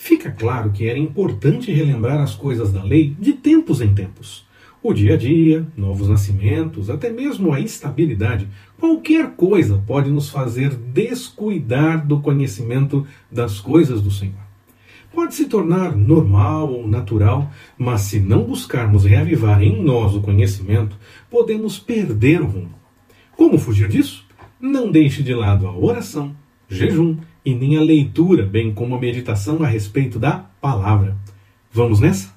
fica claro que era importante relembrar as coisas da lei de tempos em tempos. O dia a dia, novos nascimentos, até mesmo a estabilidade, qualquer coisa pode nos fazer descuidar do conhecimento das coisas do Senhor. Pode se tornar normal ou natural, mas se não buscarmos reavivar em nós o conhecimento, podemos perder o rumo. Como fugir disso? Não deixe de lado a oração, jejum e nem a leitura, bem como a meditação a respeito da palavra. Vamos nessa?